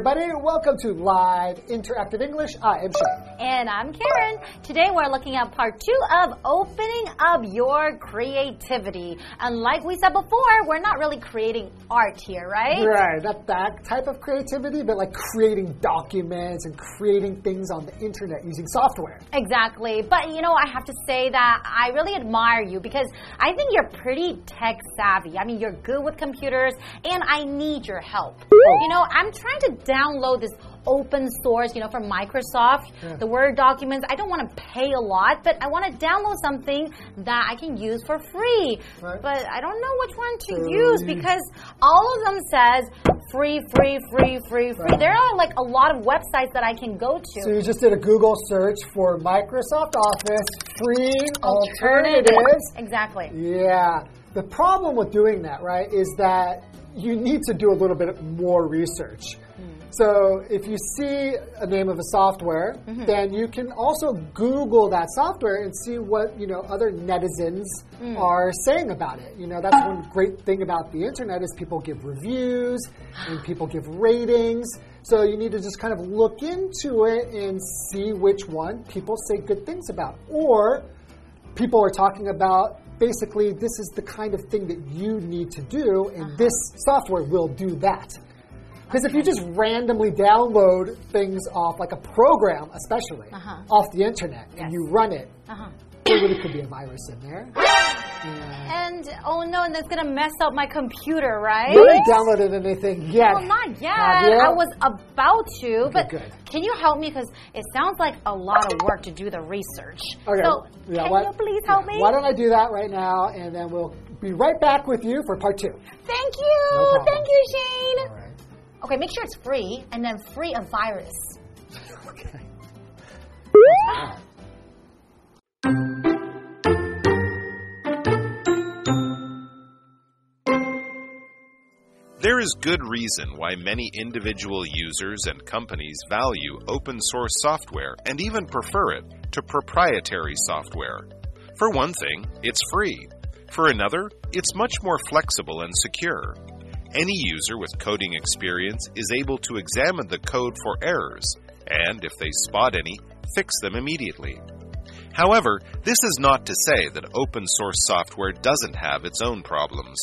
everybody. Welcome to Live Interactive English. I am Shane. And I'm Karen. Today we're looking at part two of opening up your creativity. And like we said before, we're not really creating art here, right? Right, not that type of creativity, but like creating documents and creating things on the internet using software. Exactly. But you know, I have to say that I really admire you because I think you're pretty tech savvy. I mean, you're good with computers, and I need your help. Oh. You know, I'm trying to download this open source, you know, from Microsoft, Yeah. the Word documents. I don't want to pay a lot, but I want to download something that I can use for free. Right. But I don't know which one to use because all of them says free, free, free, free, free. Right. There are like a lot of websites that I can go to. So you just did a Google search for Microsoft Office free alternatives. Exactly. Yeah. The problem with doing that, right, is that you need to do a little bit more research. So if you see a name of a software, mm-hmm. then you can also Google that software and see what you know other netizens mm. are saying about it. You know that's one great thing about the internet is people give reviews and people give ratings. So you need to just kind of look into it and see which one people say good things about, or people are talking about basically this is the kind of thing that you need to do, and uh-huh. this software will do that. Because if you just randomly download things off, like a program especially, Uh-huh. off the internet, Yes. and you run it, Uh-huh. there really could be a virus in there. Yeah. And oh no, and that's gonna mess up my computer, right? You haven't downloaded anything yet. Well, not yet. I was about to, but good. can you help me? Because it sounds like a lot of work to do the research. Okay. So yeah, can why- you please help yeah. me? Why don't I do that right now, and then we'll be right back with you for part two. Thank you. No. Thank you, Shane. Okay, make sure it's free and then free of virus. Okay. There is good reason why many individual users and companies value open source software and even prefer it to proprietary software. For one thing, it's free. For another, it's much more flexible and secure. Any user with coding experience is able to examine the code for errors and, if they spot any, fix them immediately. However, this is not to say that open source software doesn't have its own problems.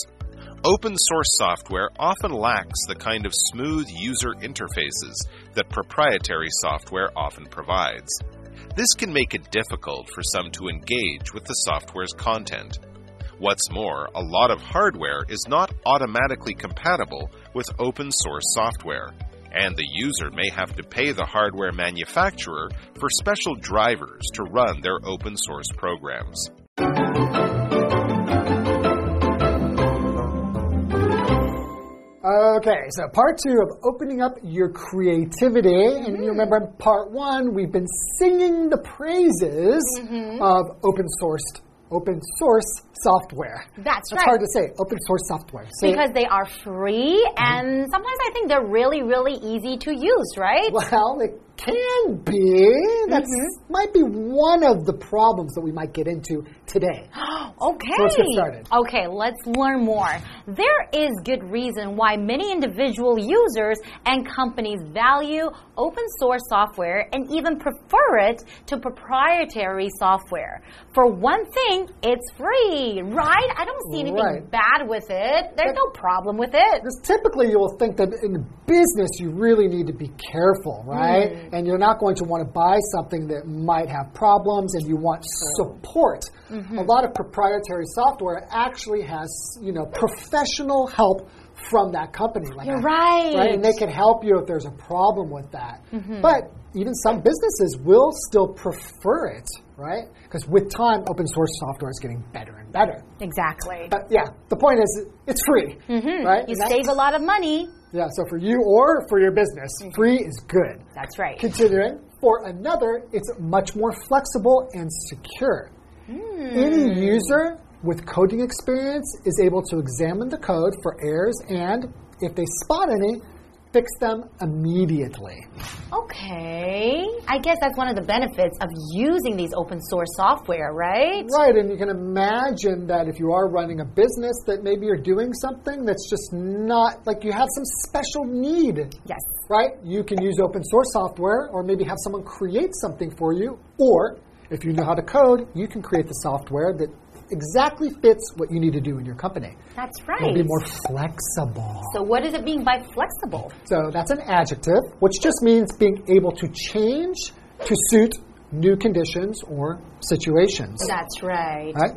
Open source software often lacks the kind of smooth user interfaces that proprietary software often provides. This can make it difficult for some to engage with the software's content. What's more, a lot of hardware is not automatically compatible with open source software, and the user may have to pay the hardware manufacturer for special drivers to run their open source programs. Okay, so part two of opening up your creativity. And Mm-hmm. you remember in part one, we've been singing the praises Mm-hmm. of open sourced open source software. That's It's right. hard to say, open source software. Because they are free and sometimes I think they're really, really easy to use, right? well, it can be. That Mm-hmm. might be one of the problems that we might get into today. Okay. Let's get started. Okay, let's learn more. There is good reason why many individual users and companies value open source software and even prefer it to proprietary software. For one thing, it's free, right? I don't see anything Right. bad with it. There's no problem with it. Because typically you'll think that in business you really need to be careful, right? Mm. And you're not going to want to buy something that might have problems and you want support. Mm-hmm. A lot of proprietary software actually has, you know, professional help from that company. Like You're right. Right, and they can help you if there's a problem with that. But even some businesses will still prefer it, right? Because with time, open source software is getting better and better. Exactly. But yeah, the point is, it's free. Mm-hmm. You And save a lot of money. Yeah, so for you or for your business, mm-hmm. free is good. That's right. Considering for another, it's much more flexible and secure. Any hmm. user with coding experience is able to examine the code for errors and, if they spot any, fix them immediately. Okay. I guess that's one of the benefits of using these open source software, right? Right, and you can imagine that if you are running a business, that maybe you're doing something that's just not like you have some special need. Yes. Right? You can use open source software or maybe have someone create something for you, or if you know how to code, you can create the software that exactly fits what you need to do in your company. That's right. It'll be more flexible. So, what does it mean by flexible? So that's an adjective, which just means being able to change to suit new conditions or situations. That's right. Right?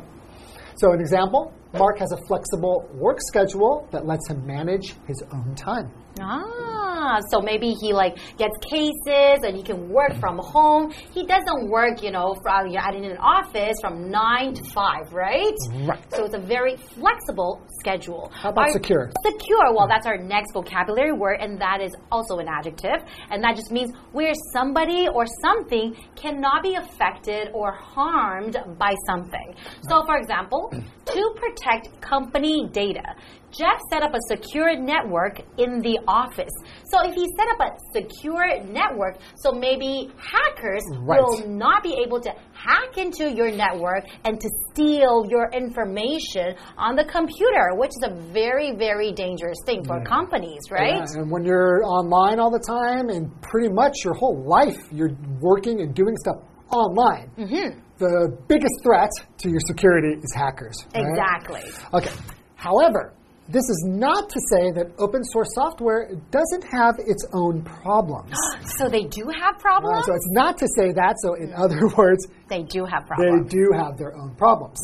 So, an example Mark has a flexible work schedule that lets him manage his own time. Ah, so maybe he like gets cases and he can work from home. He doesn't work, you know, from you know, in an office from nine to five, right? Right. So it's a very flexible schedule. How about Are- secure? Secure. Well, that's our next vocabulary word, and that is also an adjective, and that just means where somebody or something cannot be affected or harmed by something. So, for example, to protect company data. Jeff set up a secure network in the office. So if he set up a secure network, so maybe hackers Right. will not be able to hack into your network and to steal your information on the computer, which is a very, very dangerous thing for companies, right? Yeah, and when you're online all the time and pretty much your whole life you're working and doing stuff online, Mm-hmm. the biggest threat to your security is hackers. right? Exactly. Okay. However, this is not to say that open source software doesn't have its own problems. So they do have Uh, problems? so it's not to say that. So, in other words, they do have problems. they do have their own problems.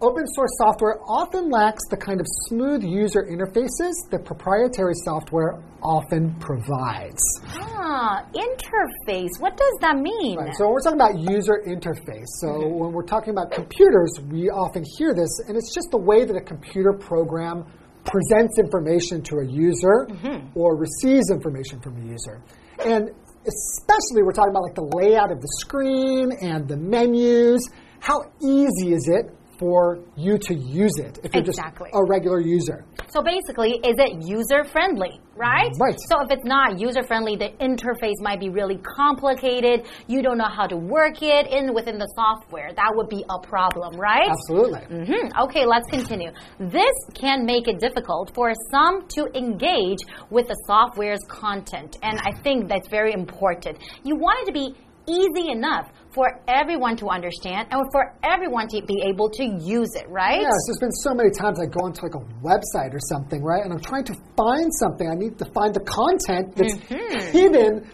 Open source software often lacks the kind of smooth user interfaces that proprietary software often provides. Ah, interface. What does that mean? Right, so when we're talking about user interface. So when we're talking about computers, we often hear this, and it's just the way that a computer program presents information to a user mm-hmm. or receives information from a user. And especially we're talking about like the layout of the screen and the menus. How easy is it for you to use it if you're Exactly. just a regular user? So basically, is it user friendly, right? Right. So if it's not user friendly, the interface might be really complicated. You don't know how to work it in within the software. That would be a problem, right? Absolutely. hmm Okay, let's continue. This can make it difficult for some to engage with the software's content, and I think that's very important. You want it to be easy enough for everyone to understand and for everyone to be able to use it, right? Yes, there's been so many times I go onto like a website or something, right? And I'm trying to find something. I need to find the content that's mm-hmm. hidden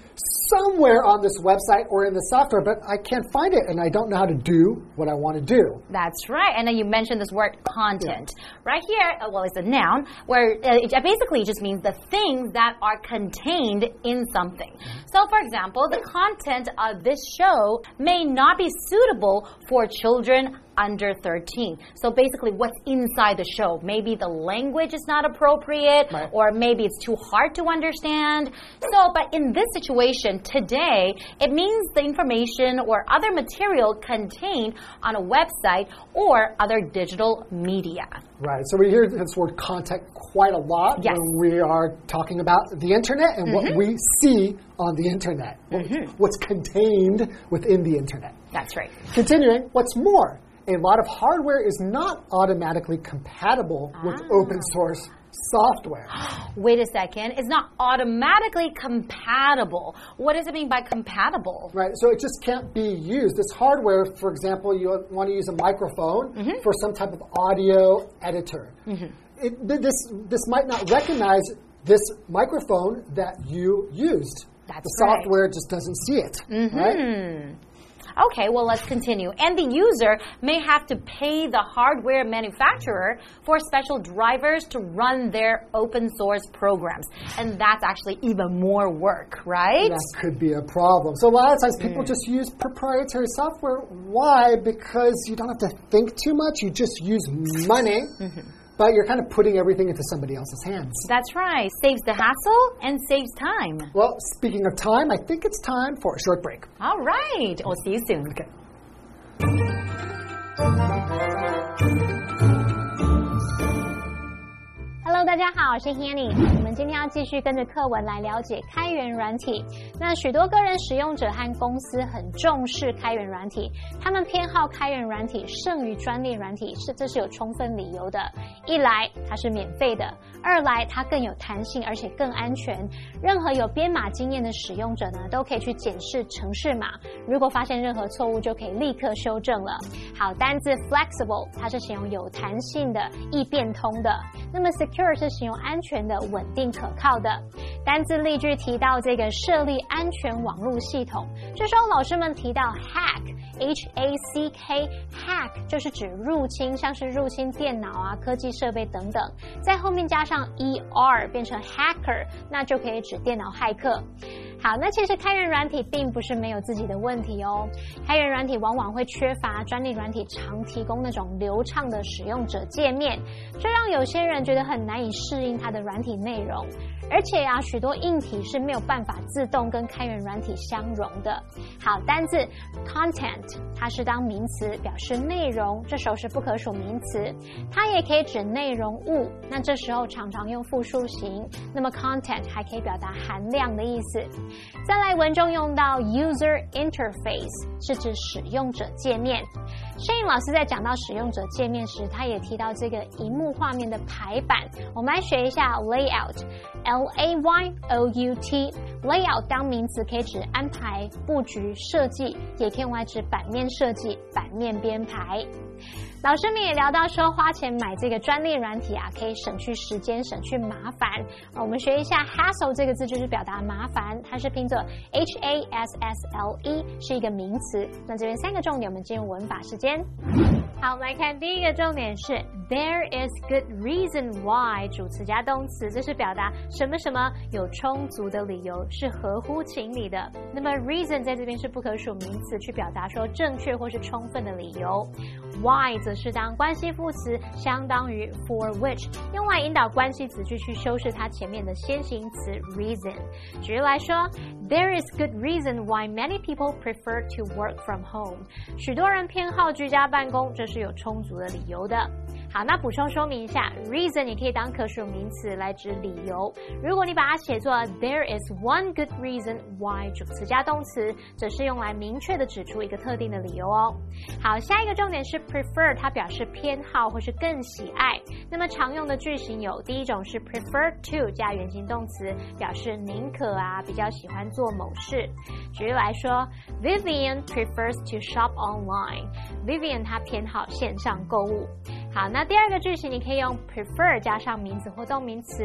somewhere on this website or in the software, but I can't find it and I don't know how to do what I want to do. That's right. And then you mentioned this word content. Right here, uh, well, it's a noun where uh, it basically just means the things that are contained in something. So, for example, the content of this show may not be suitable for children under 13. So basically what's inside the show. Maybe the language is not appropriate Right. or maybe it's too hard to understand. So, but in this situation today, it means the information or other material contained on a website or other digital media. Right. So we hear this word content quite a lot Yes. when we are talking about the internet and what mm-hmm. we see on the internet, what- mm-hmm. what's contained within the internet. That's right. Continuing, what's more, a lot of hardware is not automatically compatible with ah. open source software. Wait a second. It's not automatically compatible. What does it mean by compatible? Right, so it just can't be used. This hardware, for example, you want to use a microphone mm-hmm. for some type of audio editor. Mm-hmm. It, this, this might not recognize this microphone that you used. That's the right. software just doesn't see it. Mm-hmm. Right? Okay, well, let's continue. And the user may have to pay the hardware manufacturer for special drivers to run their open source programs. And that's actually even more work, right? That could be a problem. So a lot of times people hmm. just use proprietary software. Why? Because you don't have to think too much. You just use money, mm-hmm. But you're kind of putting everything into somebody else's hands. That's right. Saves the hassle and saves time. Well, speaking of time, I think it's time for a short break. All right. We'll see you soon. Okay. 大家好，我是 Hanny。我们们今天要继续跟着课文来了解开源软体。那许多个人使用者和公司很重视开源软体，他们偏好开源软体胜于专利软体，是这是有充分理由的。一来它是免费的，二来它更有弹性，而且更安全。任何有编码经验的使用者呢，都可以去检视程式码，如果发现任何错误，就可以立刻修正了。好，单字 flexible 它是形容有弹性的、易变通的。那么 secure 是形容安全的、稳定可靠的。单字例句提到这个设立安全网络系统，这时候老师们提到 hack，h a c k，hack 就是指入侵，像是入侵电脑啊、科技设备等等，在后面加上 e r 变成 hacker，那就可以指电脑骇客。好，那其实开源软体并不是没有自己的问题哦。开源软体往往会缺乏专利软体常提供那种流畅的使用者界面，这让有些人觉得很难以适应它的软体内容。而且呀，许多硬体是没有办法自动跟开源软体相容的。好，单字 content 它是当名词表示内容，这时候是不可数名词，它也可以指内容物。那这时候常常用复数型。那么 content 还可以表达含量的意思。再来，文中用到 user interface 是指使用者界面。摄影老师在讲到使用者界面时，他也提到这个荧幕画面的排版。我们来学一下 layout，l a y o u t。layout 当名词可以指安排、布局、设计，也可以用来指版面设计、版面编排。老师们也聊到说，花钱买这个专利软体啊，可以省去时间，省去麻烦。我们学一下 hassle 这个字，就是表达麻烦，它是拼作 h a s s l e，是一个名词。那这边三个重点，我们进入文法时间。好，我们来看第一个重点是 there is good reason why 主词加动词，这是表达什么什么有充足的理由，是合乎情理的。那么 reason 在这边是不可数名词，去表达说正确或是充分的理由。Why 则是当关系副词，相当于 for which，用来引导关系词句去修饰它前面的先行词 reason。举例来说，There is good reason why many people prefer to work from home。许多人偏好居家办公，这是有充足的理由的。好，那补充说明一下，reason 你可以当可数名词来指理由。如果你把它写作 There is one good reason why 主词加动词，则是用来明确的指出一个特定的理由哦。好，下一个重点是 prefer，它表示偏好或是更喜爱。那么常用的句型有，第一种是 prefer to 加原形动词，表示宁可啊，比较喜欢做某事。举例来说，Vivian prefers to shop online。Vivian 她偏好线上购物。好，那第二个句型你可以用 prefer 加上名词或动名词。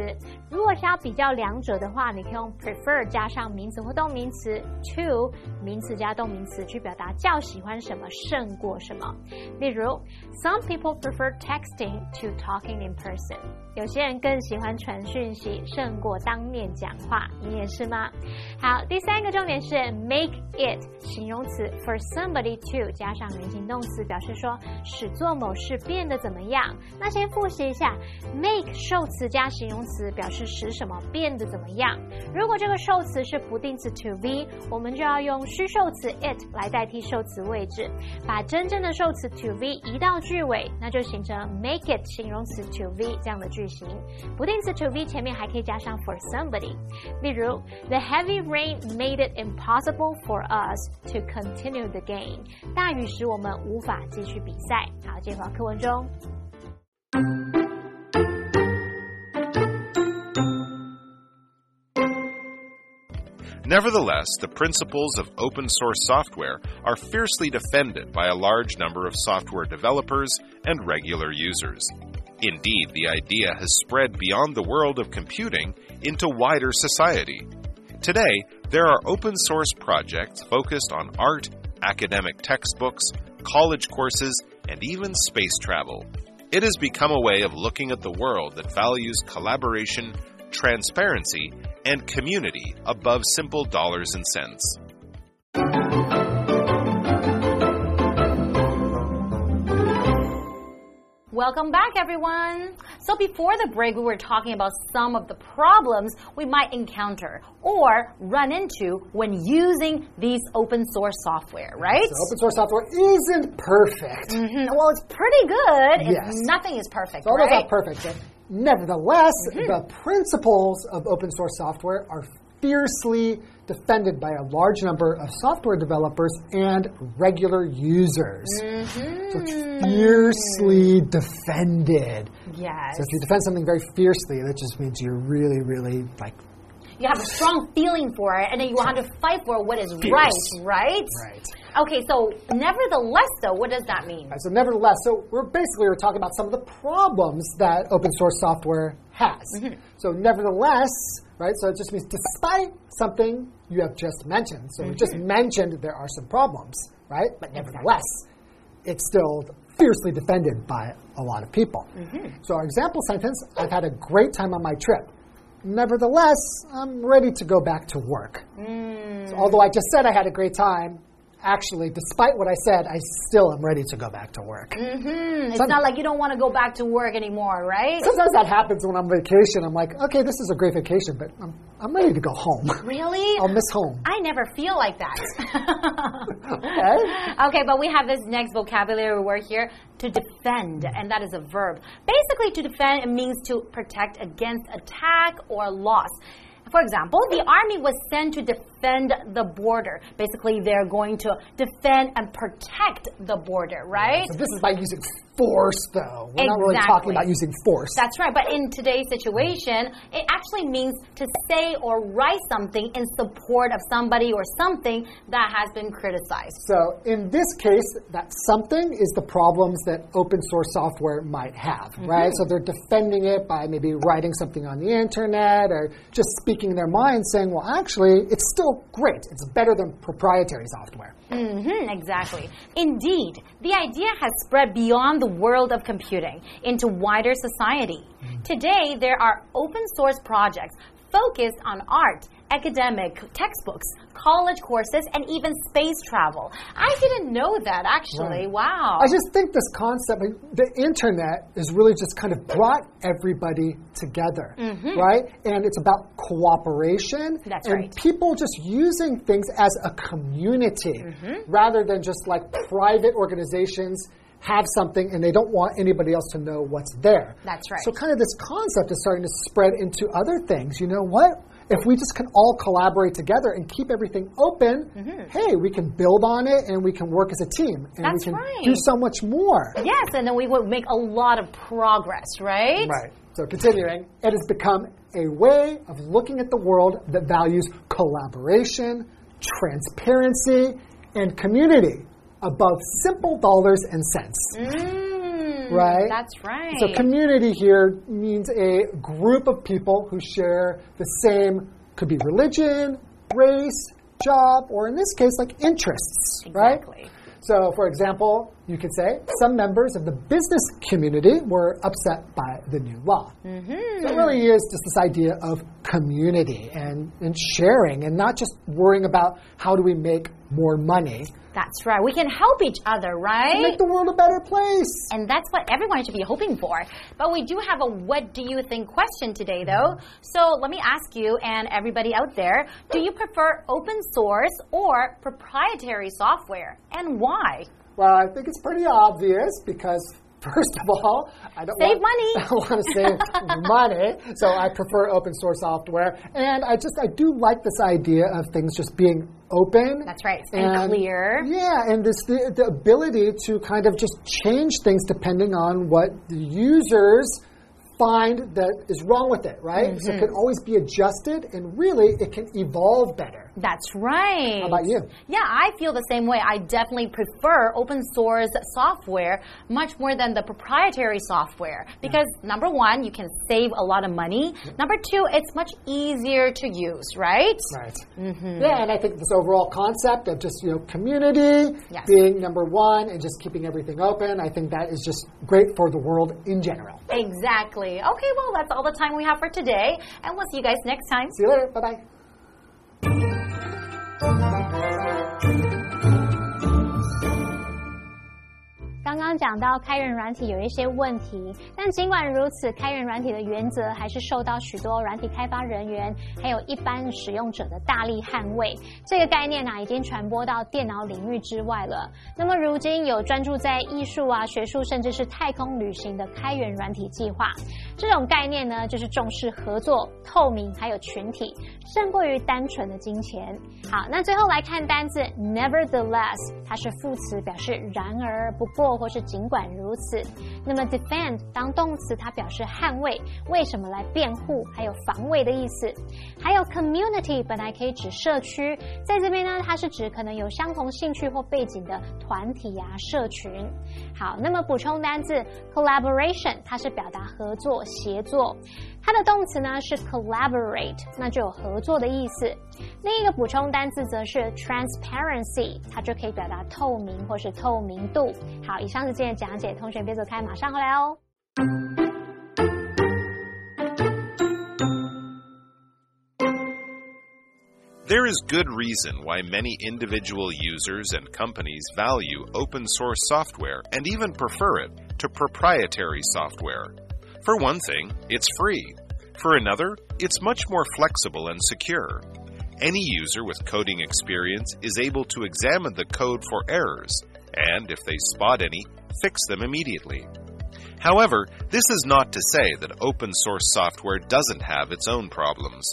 如果是要比较两者的话，你可以用 prefer 加上名词或动名词 to 名词加动名词去表达较喜欢什么胜过什么。例如，Some people prefer texting to talking in person。有些人更喜欢传讯息胜过当面讲话，你也是吗？好，第三个重点是 make it 形容词 for somebody to 加上原形动词，表示说使做某事变得怎么怎么样。那先复习一下，make 受词加形容词，表示使什么变得怎么样。如果这个受词是不定词 to be，我们就要用虚受词 it 来代替受词位置，把真正的受词 to be 移到句尾，那就形成 make it 形容词 to be 这样的句型。不定词 to be 前面还可以加上 for somebody。例如，The heavy rain made it impossible for us to continue the game。大雨使我们无法继续比赛。好，接回课文中。Nevertheless, the principles of open source software are fiercely defended by a large number of software developers and regular users. Indeed, the idea has spread beyond the world of computing into wider society. Today, there are open source projects focused on art, academic textbooks, college courses, and even space travel. It has become a way of looking at the world that values collaboration, transparency, and community above simple dollars and cents. Welcome back, everyone. So before the break, we were talking about some of the problems we might encounter or run into when using these open source software, right? So open source software isn't perfect. Mm -hmm. Well, it's pretty good. Yes. Nothing is perfect, it's almost right? not perfect. Nevertheless, the principles of open source software are fiercely defended by a large number of software developers and regular users. So mm-hmm. fiercely defended. Yes. So if you defend something very fiercely, that just means you're really, really like You have a strong feeling for it, and then you want to fight for what is Fierce. right, right? right. Okay, so nevertheless, though, what does that mean? So nevertheless, so we're basically we're talking about some of the problems that open source software has. Mm-hmm. So nevertheless, right? So it just means despite something you have just mentioned. So we just mm-hmm. mentioned there are some problems, right? But nevertheless, it's still fiercely defended by a lot of people. Mm-hmm. So our example sentence: I've had a great time on my trip. Nevertheless, I'm ready to go back to work. Mm. So although I just said I had a great time, actually, despite what I said, I still am ready to go back to work. Hmm, it's not like you don't want to go back to work anymore, right? Sometimes that happens when I'm on vacation. I'm like, okay, this is a great vacation, but I'm, I'm ready to go home. Really? I'll miss home. I never feel like that. Okay. Okay, but we have this next vocabulary word here to defend, and that is a verb. Basically, to defend it means to protect against attack or loss. For example, the army was sent to defend the border. Basically, they're going to defend and protect the border, right? So this is by using force, though. We're not really talking about using force. That's right, but in today's situation, it actually means to say or write something in support of somebody or something that has been criticized. So in this case, that something is the problems that open source software might have, mm-hmm. right? So they're defending it by maybe writing something on the internet or just speaking their mind, saying, well, actually, it's still great. It's better than proprietary software. Mm -hmm, exactly. Indeed, the idea has spread beyond the world of computing into wider society. Today, there are open source projects focused on art, academic textbooks, college courses, and even space travel. I didn't know that actually. Right. Wow. I just think this concept, the internet, is really just kind of brought everybody together, mm-hmm. right? And it's about cooperation That's and right. people just using things as a community mm-hmm. rather than just like private organizations have something and they don't want anybody else to know what's there. That's right. So kind of this concept is starting to spread into other things. You know what? If we just can all collaborate together and keep everything open, hey, we can build on it and we can work as a team and That's we can right. do so much more. Yes, and then we would make a lot of progress, right? Right. So continuing, it has become a way of looking at the world that values collaboration, transparency, and community above simple dollars and cents. Mm, Right? That's right. So community here means a group of people who share the same could be religion, race, job, or in this case like interests, right? exactly. So, for example, you could say some members of the business community were upset by the new law. Mm-hmm. So it really is just this idea of community and, and sharing and not just worrying about how do we make more money. That's right. We can help each other, right? Make the world a better place. And that's what everyone should be hoping for. But we do have a what do you think question today, though. So let me ask you and everybody out there do you prefer open source or proprietary software? And why? Well, I think it's pretty obvious because first of all, I don't Save want, money. I want to save money, so I prefer open source software. And I just I do like this idea of things just being open. That's right, and clear. Yeah, and this the, the ability to kind of just change things depending on what the users find that is wrong with it, right? So Mm-hmm. it can always be adjusted, and really it can evolve better. That's right. How about you? Yeah, I feel the same way. I definitely prefer open source software much more than the proprietary software because number one, you can save a lot of money. Number two, it's much easier to use, right? Right. Mm-hmm. Yeah, and I think this overall concept of just you know community Yes. being number one and just keeping everything open, I think that is just great for the world in general. Exactly. Okay, well, that's all the time we have for today, and we'll see you guys next time. See you later. Bye bye. 刚刚讲到开源软体有一些问题，但尽管如此，开源软体的原则还是受到许多软体开发人员还有一般使用者的大力捍卫。这个概念呢，已经传播到电脑领域之外了。那么如今有专注在艺术啊、学术甚至是太空旅行的开源软体计划。这种概念呢，就是重视合作、透明还有群体，胜过于单纯的金钱。好，那最后来看单字 nevertheless，它是副词，表示然而、不过或是尽管如此。那么 defend 当动词，它表示捍卫，为什么来辩护，还有防卫的意思。还有 community 本来可以指社区，在这边呢，它是指可能有相同兴趣或背景的团体啊、社群。好，那么补充单字 collaboration，它是表达合作。协作，它的动词呢是 collaborate，那就有合作的意思。另一个补充单词则是 transparency，它就可以表达透明或是透明度。好，以上是今天的讲解，同学别走开，马上回来哦。There is good reason why many individual users and companies value open source software and even prefer it to proprietary software. For one thing, it's free. For another, it's much more flexible and secure. Any user with coding experience is able to examine the code for errors, and if they spot any, fix them immediately. However, this is not to say that open source software doesn't have its own problems.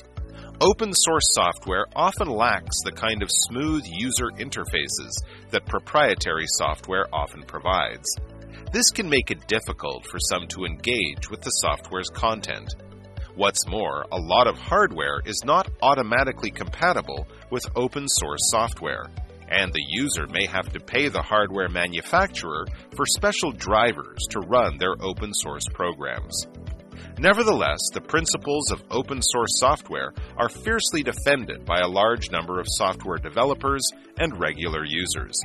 Open source software often lacks the kind of smooth user interfaces that proprietary software often provides. This can make it difficult for some to engage with the software's content. What's more, a lot of hardware is not automatically compatible with open source software, and the user may have to pay the hardware manufacturer for special drivers to run their open source programs. Nevertheless, the principles of open source software are fiercely defended by a large number of software developers and regular users.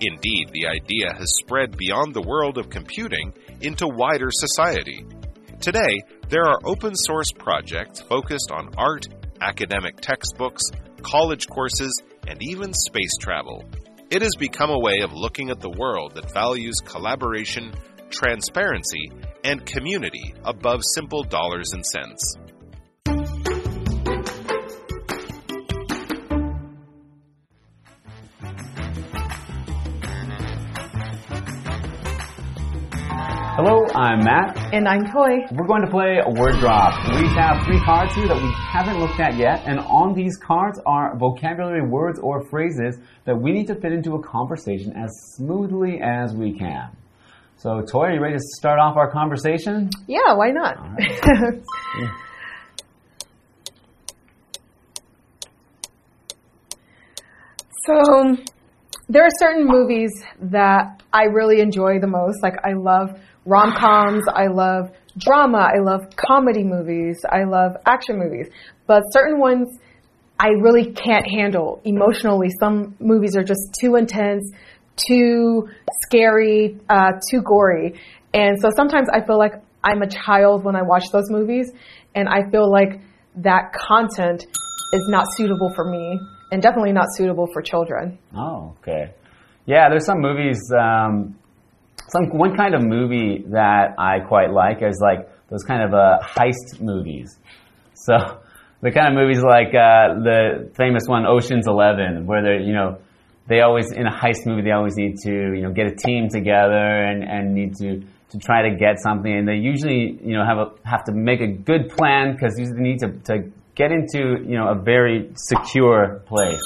Indeed, the idea has spread beyond the world of computing into wider society. Today, there are open source projects focused on art, academic textbooks, college courses, and even space travel. It has become a way of looking at the world that values collaboration, transparency, and community above simple dollars and cents. Hello, I'm Matt. And I'm Toy. We're going to play a word drop. We have three cards here that we haven't looked at yet, and on these cards are vocabulary words or phrases that we need to fit into a conversation as smoothly as we can. So, Toy, are you ready to start off our conversation? Yeah, why not? so, there are certain movies that I really enjoy the most. Like, I love rom coms, I love drama, I love comedy movies, I love action movies. But certain ones I really can't handle emotionally. Some movies are just too intense, too scary, uh, too gory. And so sometimes I feel like I'm a child when I watch those movies, and I feel like that content is not suitable for me and definitely not suitable for children. Oh, okay. Yeah, there's some movies um, some one kind of movie that I quite like is like those kind of uh, heist movies. So the kind of movies like uh, the famous one Ocean's Eleven, where they you know they always in a heist movie they always need to you know get a team together and, and need to to try to get something, and they usually you know have a have to make a good plan because they need to, to get into you know a very secure place.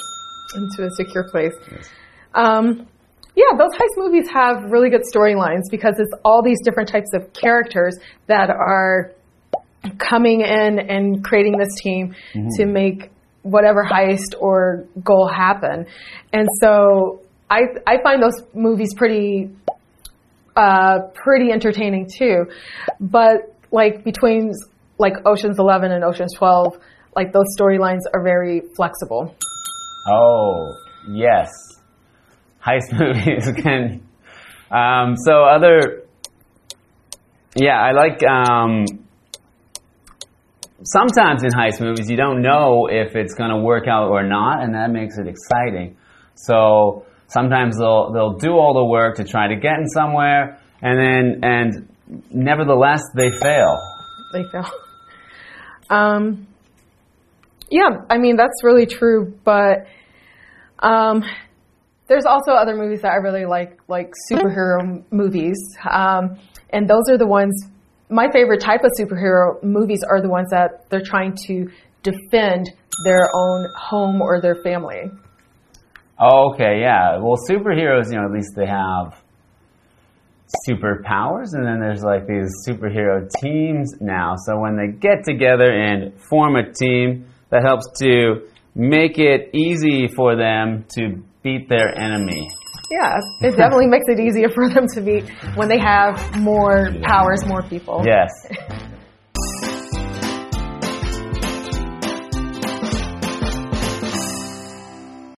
Into a secure place. Yes. Um, yeah, those heist movies have really good storylines because it's all these different types of characters that are coming in and creating this team mm-hmm. to make whatever heist or goal happen. And so I I find those movies pretty uh, pretty entertaining too. But like between like Ocean's 11 and Ocean's 12, like those storylines are very flexible. Oh, yes heist movies can. Um, so other, yeah, I like. Um, sometimes in heist movies, you don't know if it's going to work out or not, and that makes it exciting. So sometimes they'll they'll do all the work to try to get in somewhere, and then and nevertheless they fail. They fail. Um, yeah, I mean that's really true, but um, there's also other movies that I really like, like superhero movies, um, and those are the ones. My favorite type of superhero movies are the ones that they're trying to defend their own home or their family. Okay, yeah. Well, superheroes, you know, at least they have superpowers, and then there's like these superhero teams now. So when they get together and form a team, that helps to make it easy for them to beat their enemy. Yeah, it definitely makes it easier for them to beat when they have more powers, more people. Yes.